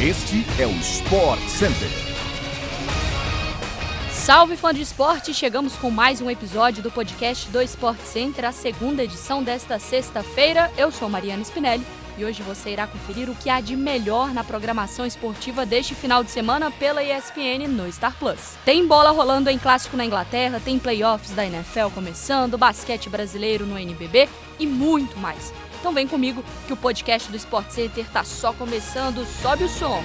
Este é o Sport Center. Salve fã de esporte! Chegamos com mais um episódio do podcast do Sport Center, a segunda edição desta sexta-feira. Eu sou Mariana Spinelli e hoje você irá conferir o que há de melhor na programação esportiva deste final de semana pela ESPN no Star Plus. Tem bola rolando em clássico na Inglaterra, tem playoffs da NFL começando, basquete brasileiro no NBB e muito mais. Então vem comigo que o podcast do Sport Center tá só começando. Sobe o som.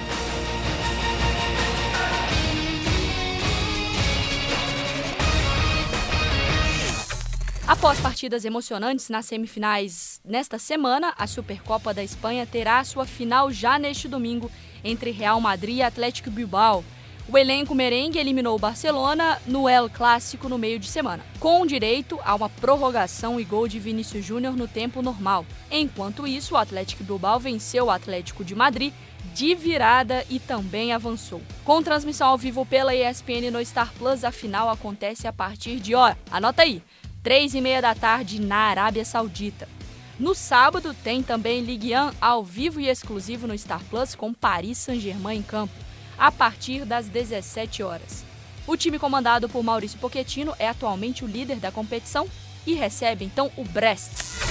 Após partidas emocionantes nas semifinais nesta semana, a Supercopa da Espanha terá sua final já neste domingo entre Real Madrid e Atlético Bilbao. O elenco merengue eliminou o Barcelona no El Clássico no meio de semana, com direito a uma prorrogação e gol de Vinícius Júnior no tempo normal. Enquanto isso, o Atlético Bilbao venceu o Atlético de Madrid de virada e também avançou. Com transmissão ao vivo pela ESPN no Star Plus, a final acontece a partir de, ó, anota aí, três e meia da tarde na Arábia Saudita. No sábado tem também Ligue 1 ao vivo e exclusivo no Star Plus com Paris Saint-Germain em campo a partir das 17 horas. O time comandado por Maurício Pochettino é atualmente o líder da competição e recebe então o Brest.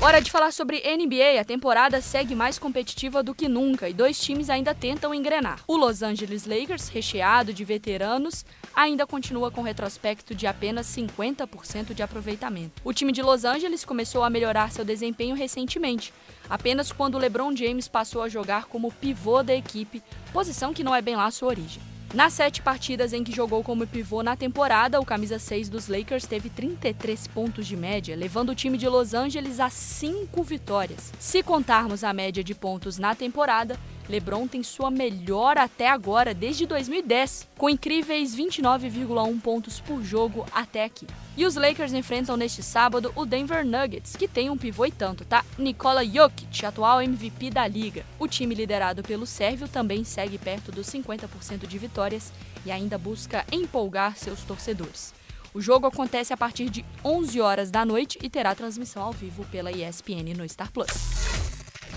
Hora de falar sobre NBA. A temporada segue mais competitiva do que nunca e dois times ainda tentam engrenar. O Los Angeles Lakers, recheado de veteranos, ainda continua com retrospecto de apenas 50% de aproveitamento. O time de Los Angeles começou a melhorar seu desempenho recentemente, apenas quando LeBron James passou a jogar como pivô da equipe, posição que não é bem lá sua origem. Nas sete partidas em que jogou como pivô na temporada, o camisa 6 dos Lakers teve 33 pontos de média, levando o time de Los Angeles a cinco vitórias. Se contarmos a média de pontos na temporada, LeBron tem sua melhor até agora, desde 2010, com incríveis 29,1 pontos por jogo até aqui. E os Lakers enfrentam neste sábado o Denver Nuggets, que tem um pivô e tanto, tá? Nikola Jokic, atual MVP da liga. O time liderado pelo Sérvio também segue perto dos 50% de vitórias e ainda busca empolgar seus torcedores. O jogo acontece a partir de 11 horas da noite e terá transmissão ao vivo pela ESPN no Star Plus.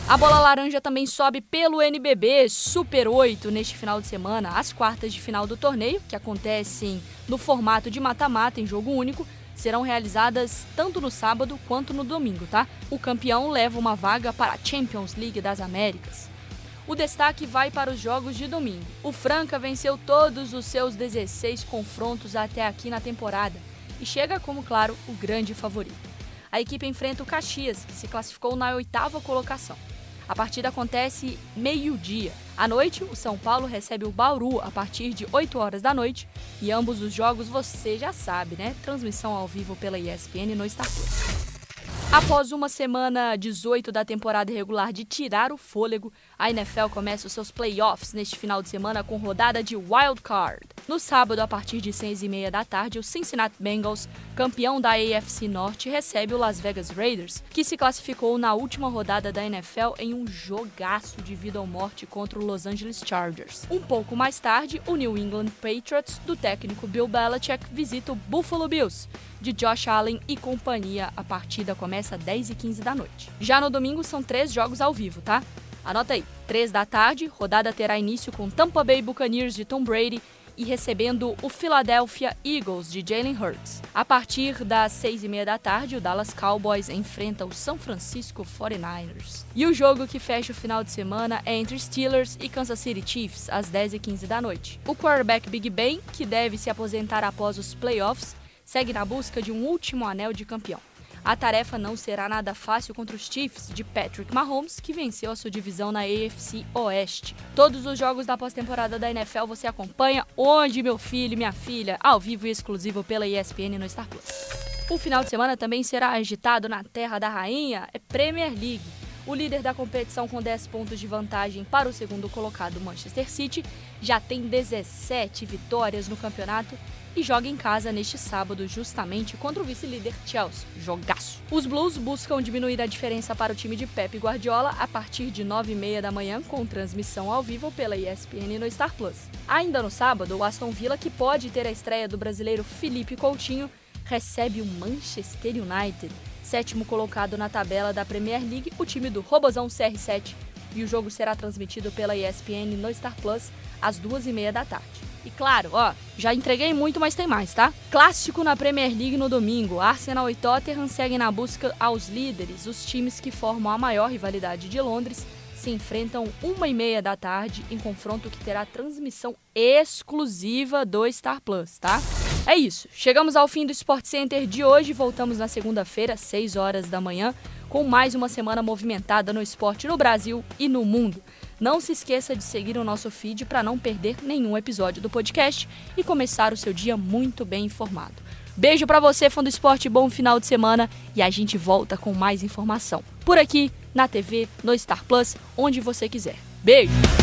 A bola laranja também sobe pelo NBB Super 8 neste final de semana. As quartas de final do torneio, que acontecem no formato de mata-mata em jogo único, serão realizadas tanto no sábado quanto no domingo, tá? O campeão leva uma vaga para a Champions League das Américas. O destaque vai para os jogos de domingo. O Franca venceu todos os seus 16 confrontos até aqui na temporada e chega como, claro, o grande favorito. A equipe enfrenta o Caxias, que se classificou na oitava colocação. A partida acontece meio-dia. À noite, o São Paulo recebe o Bauru a partir de 8 horas da noite. E ambos os jogos você já sabe, né? Transmissão ao vivo pela ESPN no Star Plus. Após uma semana 18 da temporada regular de tirar o fôlego, a NFL começa os seus playoffs neste final de semana com rodada de wild card. No sábado, a partir de 6 e meia da tarde, o Cincinnati Bengals, campeão da AFC Norte, recebe o Las Vegas Raiders, que se classificou na última rodada da NFL em um jogaço de vida ou morte contra o Los Angeles Chargers. Um pouco mais tarde, o New England Patriots, do técnico Bill Belichick, visita o Buffalo Bills, de Josh Allen e companhia. A partida começa às 10 e 15 da noite. Já no domingo são três jogos ao vivo, tá? Anota aí, 3 da tarde, rodada terá início com Tampa Bay Buccaneers de Tom Brady e recebendo o Philadelphia Eagles de Jalen Hurts. A partir das seis e meia da tarde, o Dallas Cowboys enfrenta o São Francisco 49ers. E o jogo que fecha o final de semana é entre Steelers e Kansas City Chiefs, às 10 e 15 da noite. O quarterback Big Ben, que deve se aposentar após os playoffs, segue na busca de um último anel de campeão. A tarefa não será nada fácil contra os Chiefs de Patrick Mahomes, que venceu a sua divisão na AFC Oeste. Todos os jogos da pós-temporada da NFL você acompanha onde, meu filho e minha filha, ao vivo e exclusivo pela ESPN no Star Plus. O final de semana também será agitado na Terra da Rainha, é Premier League. O líder da competição com 10 pontos de vantagem para o segundo colocado, Manchester City, já tem 17 vitórias no campeonato e joga em casa neste sábado, justamente contra o vice-líder Chelsea. Jogaço! Os Blues buscam diminuir a diferença para o time de Pep Guardiola a partir de 9h30 da manhã, com transmissão ao vivo pela ESPN no Star Plus. Ainda no sábado, o Aston Villa, que pode ter a estreia do brasileiro Felipe Coutinho, recebe o Manchester United. Sétimo colocado na tabela da Premier League, o time do Robozão CR7 e o jogo será transmitido pela ESPN no Star Plus às duas e meia da tarde. E claro, ó, já entreguei muito, mas tem mais, tá? Clássico na Premier League no domingo. Arsenal e Tottenham seguem na busca aos líderes, os times que formam a maior rivalidade de Londres se enfrentam uma e meia da tarde em confronto que terá transmissão exclusiva do Star Plus, tá? É isso. Chegamos ao fim do Sport Center de hoje. Voltamos na segunda-feira, 6 horas da manhã, com mais uma semana movimentada no esporte no Brasil e no mundo. Não se esqueça de seguir o nosso feed para não perder nenhum episódio do podcast e começar o seu dia muito bem informado. Beijo para você, fã do esporte, bom final de semana e a gente volta com mais informação. Por aqui, na TV, no Star Plus, onde você quiser. Beijo!